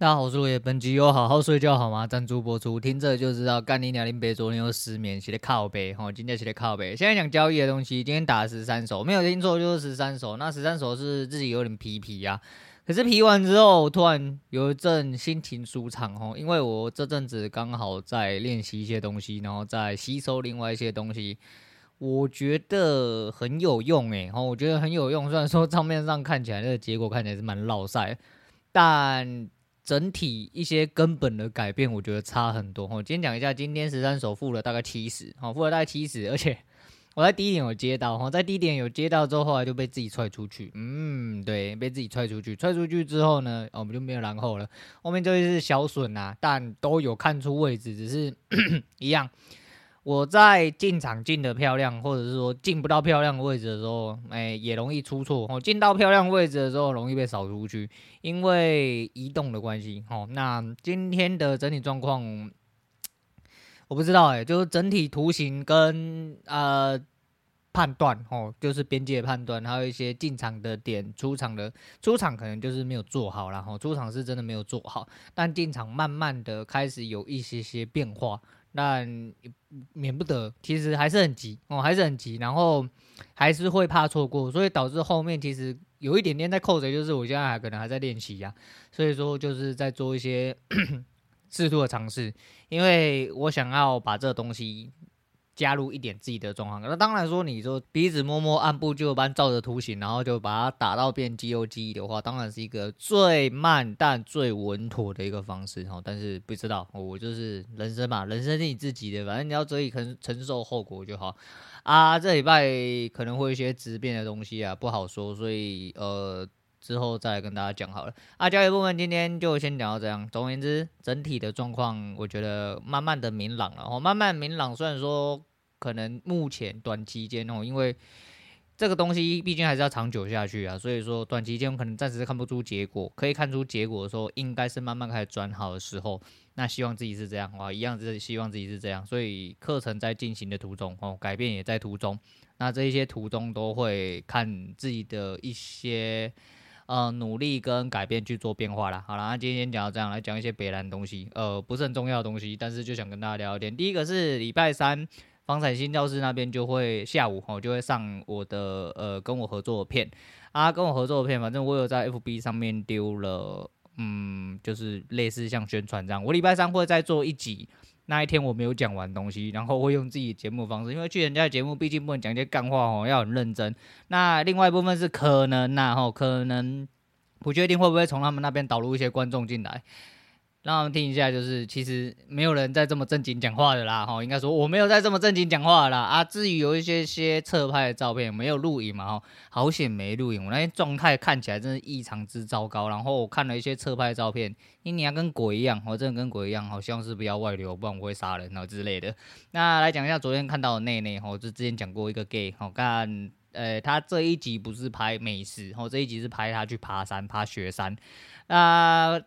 大家好，我是罗爷。本集有好好睡觉好吗？赞助播出，听着就知道干你娘！林北昨天又失眠，写的靠背，吼，今天写的靠背。现在讲交易的东西，今天打十三手，没有听错，就是十三手。那十三手是自己有点皮皮呀、啊，可是皮完之后，突然有一阵心情舒畅，吼，因为我这阵子刚好在练习一些东西，然后在吸收另外一些东西，我觉得很有用，诶，吼，我觉得很有用。虽然说账面上看起来那个结果看起来是蛮落赛，但。整体一些根本的改变，我觉得差很多。我今天讲一下，今天十三首付了大概七十，好，付了大概七十，而且我在低点有接到，哈，在低点有接到之后，后来就被自己踹出去，嗯，对，被自己踹出去，踹出去之后呢，我们就没有然后了，后面就是小损啊，但都有看出位置，只是 一样。我在进场进的漂亮，或者是说进不到漂亮位置的时候，哎、也容易出错。哦，进到漂亮位置的时候，容易被扫出去，因为移动的关系。哦，那今天的整体状况，我不知道、哎，就是整体图形跟呃判断，哦，就是边界判断，还有一些进场的点、出场的出场可能就是没有做好，然后出场是真的没有做好，但进场慢慢的开始有一些些变化。那免不得，其实还是很急哦，还是很急，然后还是会怕错过，所以导致后面其实有一点点在扣着，就是我现在还可能还在练习呀，所以说就是在做一些 适度的尝试，因为我想要把这东西。加入一点自己的状况，那当然说，你说鼻子摸摸，按部就班，照着图形，然后就把它打到变肌肉记忆的话，当然是一个最慢但最稳妥的一个方式哈。但是不知道，我就是人生嘛，人生是你自己的，反正你要自己承承受后果就好啊。这礼拜可能会有一些质变的东西啊，不好说，所以呃之后再跟大家讲好了。啊，交易部分今天就先讲到这样。总而言之，整体的状况我觉得慢慢的明朗了哦，慢慢明朗。虽然说。可能目前短期间哦，因为这个东西毕竟还是要长久下去啊，所以说短期间可能暂时看不出结果。可以看出结果的时候，应该是慢慢开始转好的时候。那希望自己是这样哇，一样是希望自己是这样。所以课程在进行的途中哦，改变也在途中。那这一些途中都会看自己的一些呃努力跟改变去做变化啦。好了，那今天讲到这样，来讲一些别的东西，呃，不是很重要的东西，但是就想跟大家聊一点。第一个是礼拜三。房产新教室那边就会下午哦就会上我的呃跟我合作的片啊，跟我合作的片，反正我有在 FB 上面丢了，嗯，就是类似像宣传这样。我礼拜三会再做一集，那一天我没有讲完东西，然后会用自己的节目方式，因为去人家的节目毕竟不能讲一些干话哦，要很认真。那另外一部分是可能呐吼，可能不确定会不会从他们那边导入一些观众进来。让我们听一下，就是其实没有人在这么正经讲话的啦，哈，应该说我没有在这么正经讲话的啦啊。至于有一些些侧拍的照片没有录影嘛，哈，好险没录影，我那天状态看起来真是异常之糟糕。然后我看了一些侧拍的照片，你要跟鬼一样，我真的跟鬼一样，好像是不要外流，不然我会杀人啊之类的。那来讲一下昨天看到的内内，哈，就之前讲过一个 gay，好看，呃，他这一集不是拍美食，哦，这一集是拍他去爬山，爬雪山，那。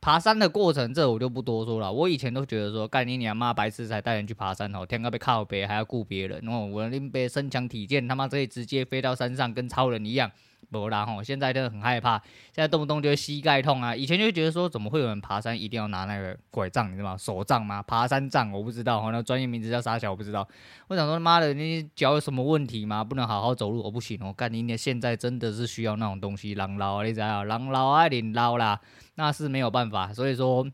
爬山的过程，这我就不多说了。我以前都觉得说，干你娘妈白痴才带人去爬山哦，天高被靠背还要顾别人哦。我林北身强体健，他妈可以直接飞到山上，跟超人一样。不啦吼，现在真的很害怕，现在动不动就膝盖痛啊。以前就觉得说，怎么会有人爬山一定要拿那个拐杖，你知道吗？手杖吗？爬山杖我不知道，那专业名字叫啥小我不知道。我想说，妈的，你脚有什么问题吗？不能好好走路？我不行哦，干你娘！现在真的是需要那种东西，人老，你知道，人老啊，你老啦，那是没有办法。所以说，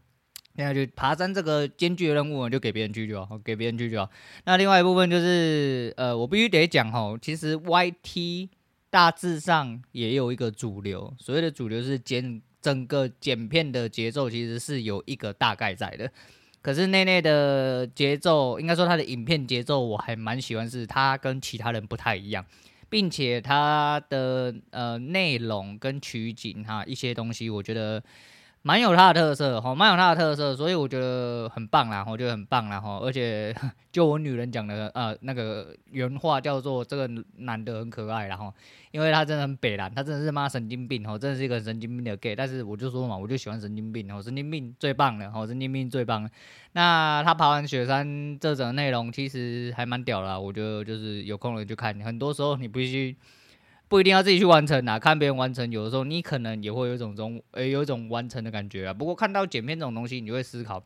现在就爬山这个艰巨的任务，就给别人去就好，给别人去就好。那另外一部分就是，呃，我必须得讲吼，其实 YT。大致上也有一个主流，所谓的主流是剪整个剪片的节奏，其实是有一个大概在的。可是内内的节奏，应该说他的影片节奏，我还蛮喜欢，是他跟其他人不太一样，并且他的呃内容跟取景哈一些东西，我觉得。蛮有它的特色，哈，蛮有它的特色，所以我觉得很棒啦，我觉得很棒啦，哈，而且 就我女人讲的，呃，那个原话叫做这个男的很可爱啦，哈，因为他真的很北蓝，他真的是妈神经病，哈，真的是一个神经病的 gay，但是我就说嘛，我就喜欢神经病，哈，神经病最棒了，哈，神经病最棒。那他爬完雪山这种内容其实还蛮屌啦，我觉得就是有空了就看，很多时候你必须。不一定要自己去完成啊，看别人完成，有的时候你可能也会有一种中，呃，有一种完成的感觉啊。不过看到剪片这种东西，你会思考。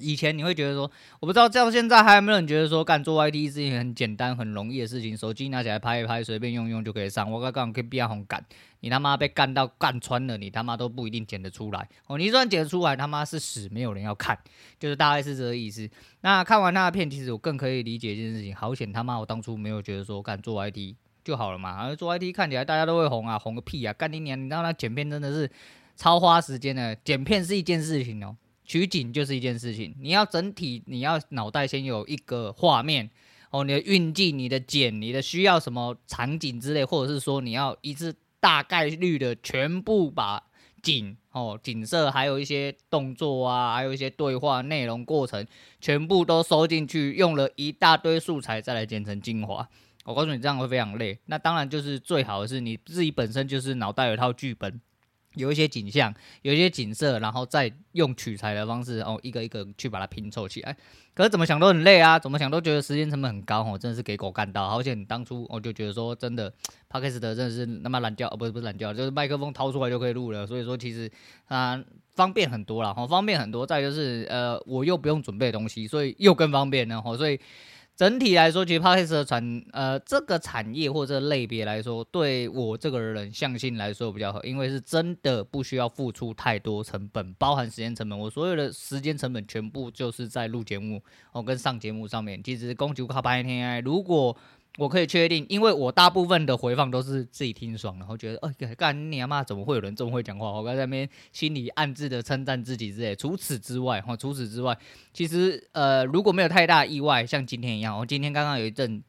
以前你会觉得说，我不知道，到现在还有没有人觉得说，干做 IT 是一件很简单、很容易的事情，手机拿起来拍一拍，随便用用就可以上。我刚刚可以变红干，你他妈被干到干穿了，你他妈都不一定剪得出来哦。你就算剪得出来，他妈是屎，没有人要看，就是大概是这个意思。那看完那个片，其实我更可以理解一件事情，好险他妈我当初没有觉得说干做 IT 就好了嘛，而做 I T 看起来大家都会红啊，红个屁啊，干你娘！你知道那剪片真的是超花时间的，剪片是一件事情哦。取景就是一件事情，你要整体，你要脑袋先有一个画面哦，你的运镜、你的剪、你的需要什么场景之类，或者是说你要一次大概率的全部把景哦、景色，还有一些动作啊，还有一些对话内容过程，全部都收进去，用了一大堆素材再来剪成精华。我告诉你，这样会非常累。那当然就是最好的是你自己本身就是脑袋有一套剧本。有一些景象，有一些景色，然后再用取材的方式，哦，一个一个去把它拼凑起来。可是怎么想都很累啊，怎么想都觉得时间成本很高哦，真的是给狗干到。好险当初我就觉得说，真的，Podcast 真的是那么懒觉，哦，不是不是懒觉，就是麦克风掏出来就可以录了。所以说其实啊，方便很多了，哈，方便很多。再就是呃，我又不用准备东西，所以又更方便了，哈，所以。整体来说，其实 Podcast 的产呃这个产业或者类别来说，对我这个人相信来说比较好，因为是真的不需要付出太多成本，包含时间成本。我所有的时间成本全部就是在录节目哦跟上节目上面。其实公就靠白天，如果我可以确定，因为我大部分的回放都是自己听爽，然后觉得，哎，干你妈，怎么会有人这么会讲话？我刚才那边心里暗自的称赞自己之类。除此之外，哈，除此之外，其实，呃，如果没有太大意外，像今天一样，我今天刚刚有一阵。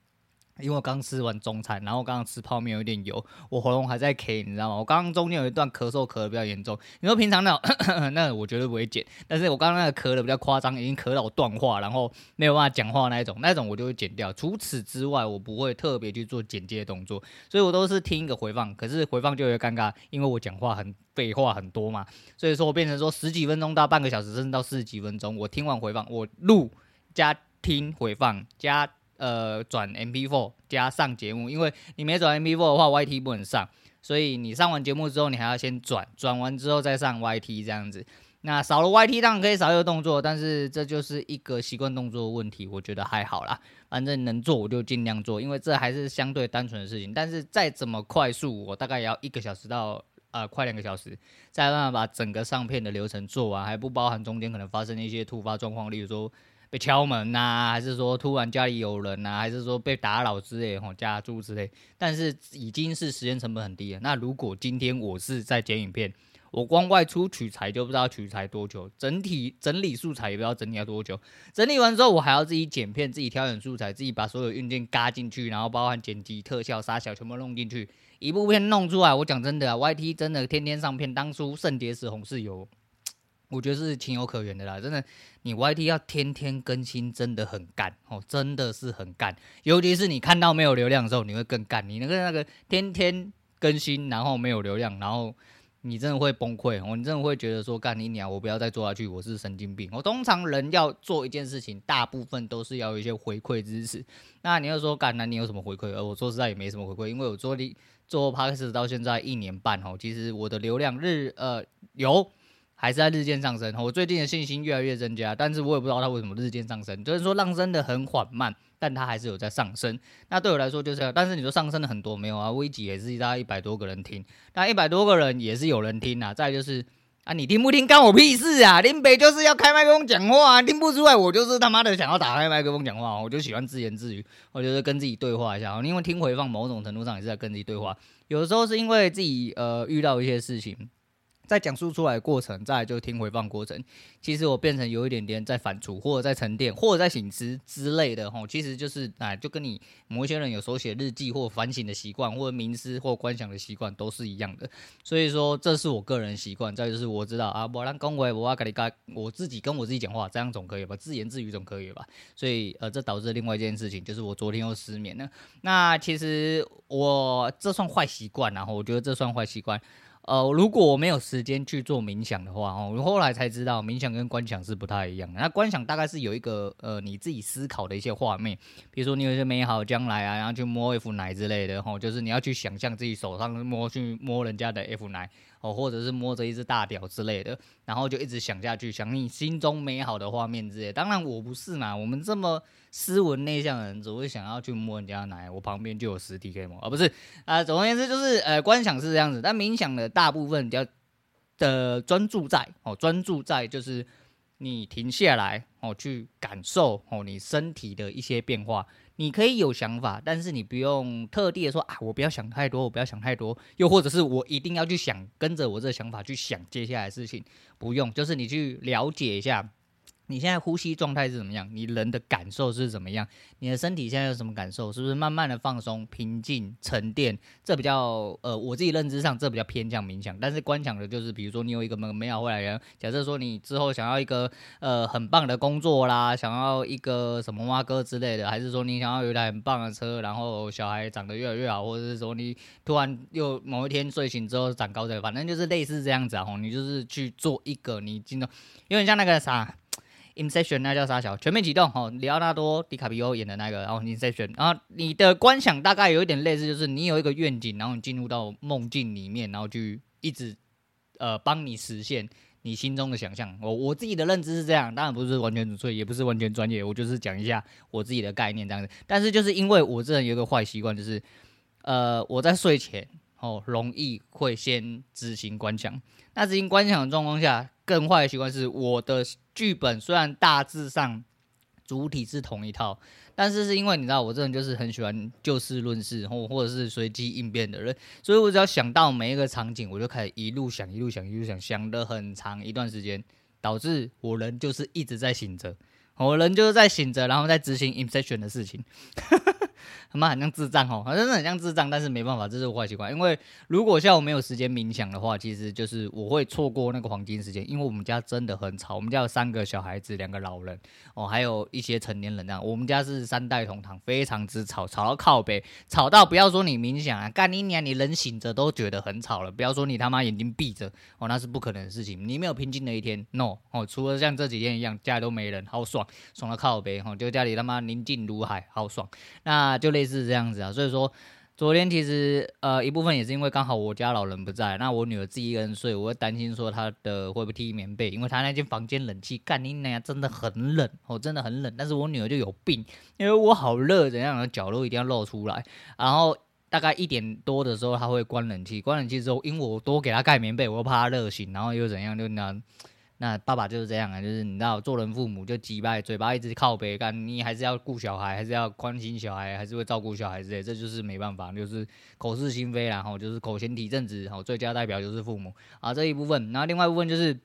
因为我刚吃完中餐，然后刚刚吃泡面有点油，我喉咙还在咳，你知道吗？我刚刚中间有一段咳嗽咳得比较严重。你说平常那种，那我绝对不会剪，但是我刚刚那个咳得比较夸张，已经咳到我断话，然后没有办法讲话那一种，那种我就会剪掉。除此之外，我不会特别去做剪接的动作，所以我都是听一个回放。可是回放就有点尴尬，因为我讲话很废话很多嘛，所以说我变成说十几分钟到半个小时，甚至到四十几分钟，我听完回放，我录加听回放加。呃，转 MP4 加上节目，因为你没转 MP4 的话，YT 不能上，所以你上完节目之后，你还要先转，转完之后再上 YT 这样子。那少了 YT 当然可以少一个动作，但是这就是一个习惯动作的问题，我觉得还好啦，反正能做我就尽量做，因为这还是相对单纯的事情。但是再怎么快速，我大概也要一个小时到呃快两个小时，再办法把整个上片的流程做完，还不包含中间可能发生的一些突发状况，例如说。被敲门呐、啊，还是说突然家里有人呐、啊，还是说被打扰之类，吼家住之类。但是已经是时间成本很低了。那如果今天我是在剪影片，我光外出取材就不知道取材多久，整体整理素材也不知道整理要多久。整理完之后，我还要自己剪片，自己挑选素材，自己把所有硬件嘎进去，然后包含剪辑、特效、杀小全部弄进去，一部片弄出来。我讲真的啊，YT 真的天天上片，当初圣结石红是有。我觉得是情有可原的啦，真的，你 YT 要天天更新，真的很干哦，真的是很干。尤其是你看到没有流量的时候，你会更干。你那个那个天天更新，然后没有流量，然后你真的会崩溃哦，你真的会觉得说，干你娘，我不要再做下去，我是神经病。我通常人要做一件事情，大部分都是要有一些回馈支持。那你要说干，那你有什么回馈？而我说实在也没什么回馈，因为我做的做 Podcast 到现在一年半哦，其实我的流量日呃有。还是在日渐上升，我最近的信心越来越增加，但是我也不知道它为什么日渐上升，就是说上升的很缓慢，但它还是有在上升。那对我来说就是，但是你说上升的很多没有啊？微集也是大概一百多个人听，那一百多个人也是有人听啊。再就是啊，你听不听干我屁事啊？林北就是要开麦克风讲话啊，听不出来我就是他妈的想要打开麦克风讲话，我就喜欢自言自语，我觉得跟自己对话一下，因为听回放某种程度上也是在跟自己对话，有的时候是因为自己呃遇到一些事情。在讲述出来的过程，再来就听回放过程，其实我变成有一点点在反刍，或者在沉淀，或者在醒思之类的吼，其实就是哎，就跟你某一些人有手写日记或反省的习惯，或者冥思或观想的习惯都是一样的。所以说，这是我个人习惯。再就是我知道啊，我让恭维我要跟你讲，我自己跟我自己讲话，这样总可以吧？自言自语总可以吧？所以呃，这导致另外一件事情，就是我昨天又失眠了。那其实我这算坏习惯，然后我觉得这算坏习惯。呃，如果我没有时间去做冥想的话，哦，我后来才知道冥想跟观想是不太一样的。那观想大概是有一个呃你自己思考的一些画面，比如说你有一些美好将来啊，然后去摸 F 奶之类的，吼，就是你要去想象自己手上摸去摸人家的 F 奶。哦，或者是摸着一只大屌之类的，然后就一直想下去，想你心中美好的画面之类。当然我不是嘛，我们这么斯文内向的人，只会想要去摸人家的奶。我旁边就有实体可以摸，而、不是啊、总而言之，就是呃，观想是这样子，但冥想的大部分比较的专注在哦，专注在就是你停下来哦，去感受哦，你身体的一些变化。你可以有想法，但是你不用特地的说啊，我不要想太多，我不要想太多，又或者是我一定要去想，跟着我这个想法去想接下来的事情，不用，就是你去了解一下。你现在呼吸状态是怎么样？你人的感受是怎么样？你的身体现在有什么感受？是不是慢慢的放松、平静、沉淀？这比较呃，我自己认知上这比较偏向冥想。但是观想的就是，比如说你有一个美美好未来人，假设说你之后想要一个呃很棒的工作啦，想要一个什么蛙哥之类的，还是说你想要有一台很棒的车，然后小孩长得越来越好，或者是说你突然又某一天睡醒之后长高的，反正就是类似这样子啊。吼，你就是去做一个你进到有点像那个啥。Inception 那叫啥小？全面启动哦，里奥纳多·迪卡皮欧演的那个，然后 Inception，然后你的观想大概有一点类似，就是你有一个愿景，然后你进入到梦境里面，然后去一直呃帮你实现你心中的想象。我我自己的认知是这样，当然不是完全准确，也不是完全专业，我就是讲一下我自己的概念这样子。但是就是因为我这人有一个坏习惯，就是呃我在睡前哦容易会先执行观想，那执行观想的状况下。更坏的习惯是，我的剧本虽然大致上主体是同一套，但是是因为你知道，我这人就是很喜欢就事论事，或或者是随机应变的人，所以我只要想到每一个场景，我就开始一路想，一路想，一路想，想得很长一段时间，导致我人就是一直在醒着，我人就是在醒着，然后在执行 Inception 的事情。他妈很像智障哦，好像是很像智障，但是没办法，这是坏习惯。因为如果像我没有时间冥想的话，其实就是我会错过那个黄金时间。因为我们家真的很吵，我们家有三个小孩子，两个老人哦，还有一些成年人这样。我们家是三代同堂，非常之吵，吵到靠北，吵到不要说你冥想啊，干你娘，你人醒着都觉得很吵了，不要说你他妈眼睛闭着哦，那是不可能的事情。你没有平静的一天，no 哦，除了像这几天一样，家里都没人，好爽，爽到靠北哦，就家里他妈宁静如海，好爽。那就类似这样子啊，所以说昨天其实呃一部分也是因为刚好我家老人不在，那我女儿自己一个人睡，我会担心说她的会不会踢棉被，因为她那间房间冷气干你娘真的很冷哦，真的很冷。但是我女儿就有病，因为我好热，怎样的角落一定要露出来。然后大概一点多的时候，她会关冷气，关冷气之后，因为我多给她盖棉被，我又怕她热醒，然后又怎样就那。那爸爸就是这样啊，就是你知道，做人父母就鸡掰，嘴巴一直靠北干，你还是要顾小孩，还是要关心小孩，还是会照顾小孩之类，这就是没办法，就是口是心非啦，然后就是口嫌体正直，然后最佳代表就是父母啊这一部分，然后另外一部分就是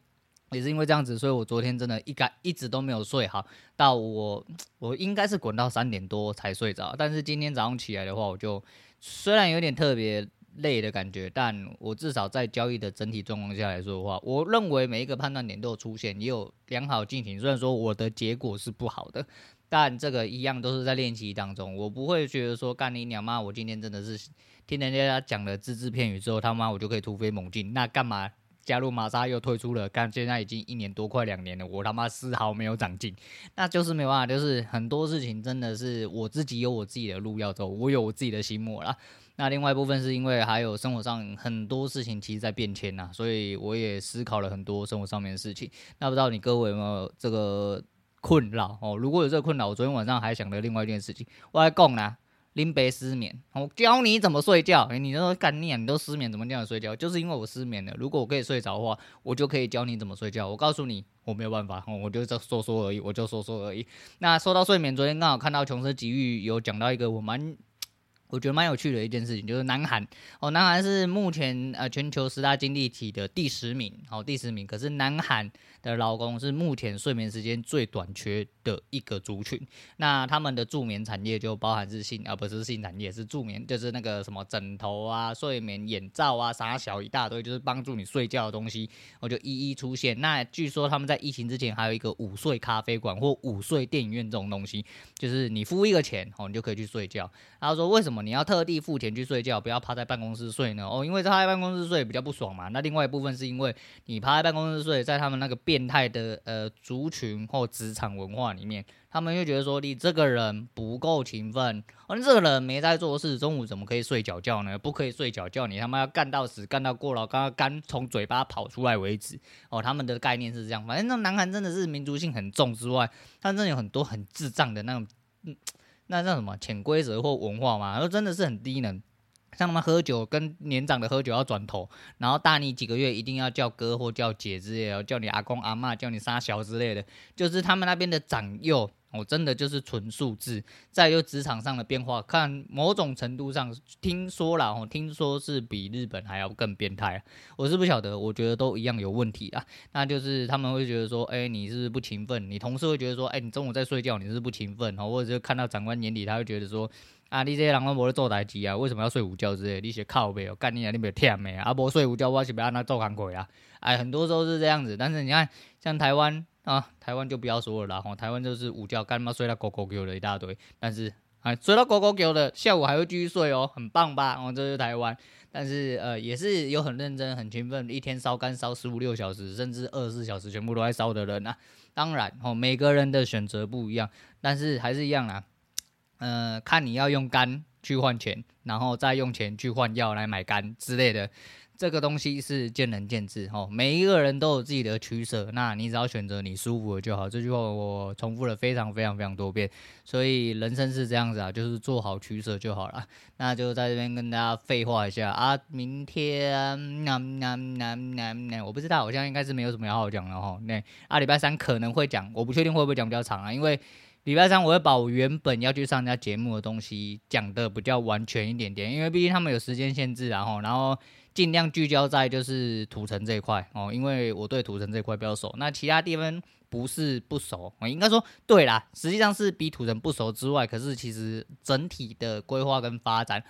也是因为这样子，所以我昨天真的一该一直都没有睡好，到我我应该是滚到三点多才睡着，但是今天早上起来的话，我就虽然有点特别。累的感觉，但我至少在交易的整体状况下来说的话，我认为每一个判断点都有出现，也有良好进行。虽然说我的结果是不好的，但这个一样都是在练习当中。我不会觉得说干你娘妈，我今天真的是听人家讲了只字片语之后，他妈我就可以突飞猛进。那干嘛加入玛莎又退出了？干现在已经一年多快两年了，我他妈丝毫没有长进，那就是没办法，就是很多事情真的是我自己有我自己的路要走，我有我自己的心魔啦。那另外一部分是因为还有生活上很多事情其实在变迁呐，所以我也思考了很多生活上面的事情。那不知道你各位有没有这个困扰哦？如果有这个困扰，我昨天晚上还想了另外一件事情，我来讲啦，林北失眠，我教你怎么睡觉。欸、你都干念，你都失眠，怎么这样睡觉？就是因为我失眠了。如果我可以睡着的话，我就可以教你怎么睡觉。我告诉你，我没有办法，我就这说说而已，我就说说而已。那说到睡眠，昨天刚好看到《穷奢极欲》有讲到一个我蛮。我觉得蛮有趣的一件事情，就是南韩哦，南韩是目前呃全球十大经济体的第十名，哦、第十名。可是南韩的劳工是目前睡眠时间最短缺的一个族群。那他们的助眠产业就包含是性，而、啊、不是性产业，是助眠，就是那个什么枕头啊、睡眠眼罩啊，啥小一大堆，就是帮助你睡觉的东西，我就一一出现。那据说他们在疫情之前还有一个午睡咖啡馆或午睡电影院这种东西，就是你付一个钱哦，你就可以去睡觉。然后说为什么？么你要特地付钱去睡觉，不要趴在办公室睡呢？哦，因为趴在办公室睡比较不爽嘛。那另外一部分是因为你趴在办公室睡，在他们那个变态的呃族群或职场文化里面，他们就觉得说你这个人不够勤奋，哦，你这个人没在做事，中午怎么可以睡觉觉呢？不可以睡觉觉，你他妈要干到死，干到过劳，干到肝从嘴巴跑出来为止。哦，他们的概念是这样。反正那南韩真的是民族性很重之外，他真的有很多很智障的那种，嗯。那叫什么潜规则或文化嘛？然后真的是很低能，像他们喝酒跟年长的喝酒要转头，然后大你几个月一定要叫哥或叫姐之类的，叫你阿公阿妈，叫你三小之类的，就是他们那边的长幼。我真的就是纯数字，再就职场上的变化，看某种程度上，听说了哦，听说是比日本还要更变态，我是不晓得，我觉得都一样有问题啊。那就是他们会觉得说，哎、你是不是不勤奋？你同事会觉得说，哎、你中午在睡觉，你是不勤奋？哦，或者是看到长官眼里，他会觉得说，啊，你这些人都没在做代志啊，为什么要睡午觉之类？你写靠背哦，干你啊，你没有忝没啊？不睡午觉，我是不要那做工课啊？哎，很多时候是这样子，但是你看，像台湾。啊，台湾就不要说了啦，吼，台湾就是午觉干嘛睡到狗狗叫的一大堆，但是啊，睡到狗狗叫的，下午还会继续睡哦，很棒吧？哦，这是台湾，但是呃，也是有很认真、很勤奋，一天烧干烧十五六小时，甚至二十四小时全部都在烧的人啊。当然，哦，每个人的选择不一样，但是还是一样啦，呃，看你要用肝去换钱，然后再用钱去换药来买肝之类的。这个东西是见仁见智哈，每一个人都有自己的取舍，那你只要选择你舒服的就好。这句话我重复了非常非常非常多遍，所以人生是这样子啊，就是做好取舍就好了。那就在这边跟大家废话一下啊，明天那那那那那我不知道，好像应该是没有什么要好讲的哈。那啊，礼拜三可能会讲，我不确定会不会讲比较长啊，因为礼拜三我会把我原本要去上人家节目的东西讲的比较完全一点点，因为毕竟他们有时间限制啊，然后然后。尽量聚焦在就是土城这一块哦，因为我对土城这一块比较熟。那其他地方不是不熟，我应该说对啦，实际上是比土城不熟之外，可是其实整体的规划跟发展，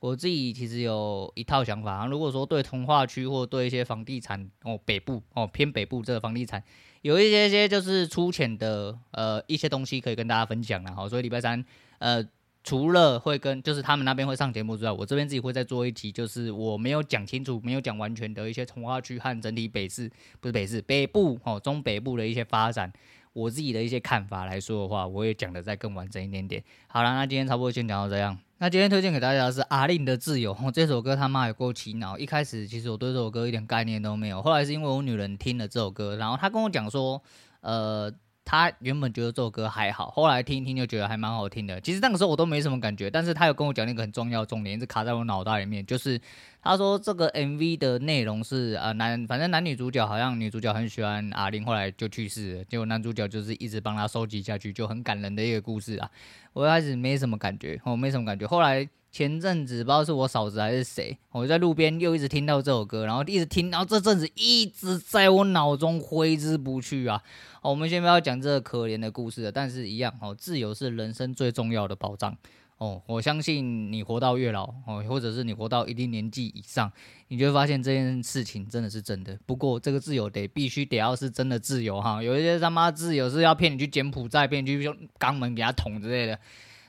我自己其实有一套想法。如果说对重划区或对一些房地产哦，北部哦偏北部这个房地产，有一些些就是粗浅的呃一些东西可以跟大家分享了。好，所以礼拜三呃。除了会跟就是他们那边会上节目之外，我这边自己会再做一集，就是我没有讲清楚、没有讲完全的一些从化区和整体北市，不是北市，北部哦，中北部的一些发展，我自己的一些看法来说的话，我也讲的再更完整一点点。好了，那今天差不多先讲到这样。那今天推荐给大家的是阿令的《自由》，这首歌他妈有够洗脑。一开始其实我对这首歌一点概念都没有，后来是因为我女人听了这首歌，然后她跟我讲说，呃。他原本觉得这首歌还好，后来听一听就觉得还蛮好听的。其实那个时候我都没什么感觉，但是他有跟我讲那个很重要的重点，一直卡在我脑袋里面，就是他说这个 MV 的内容是啊、男，反正男女主角好像女主角很喜欢阿玲，后来就去世了，结果男主角就是一直帮他收集下去，就很感人的一个故事啊。我一开始没什么感觉，我没什么感觉，后来。前阵子不知道是我嫂子还是谁，我在路边又一直听到这首歌，然后一直听，然后这阵子一直在我脑中挥之不去啊。我们先不要讲这个可怜的故事了，但是一样哦，自由是人生最重要的保障哦。我相信你活到越老哦，或者是你活到一定年纪以上，你就会发现这件事情真的是真的。不过这个自由得必须得要是真的自由哈，有一些他妈自由是要骗你去柬埔寨，骗你去用肛门给他捅之类的。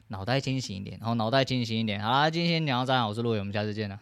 脑袋清醒一点，然后脑袋清醒一点。好啦，今天聊到这，我是陆伟，我们下次见了。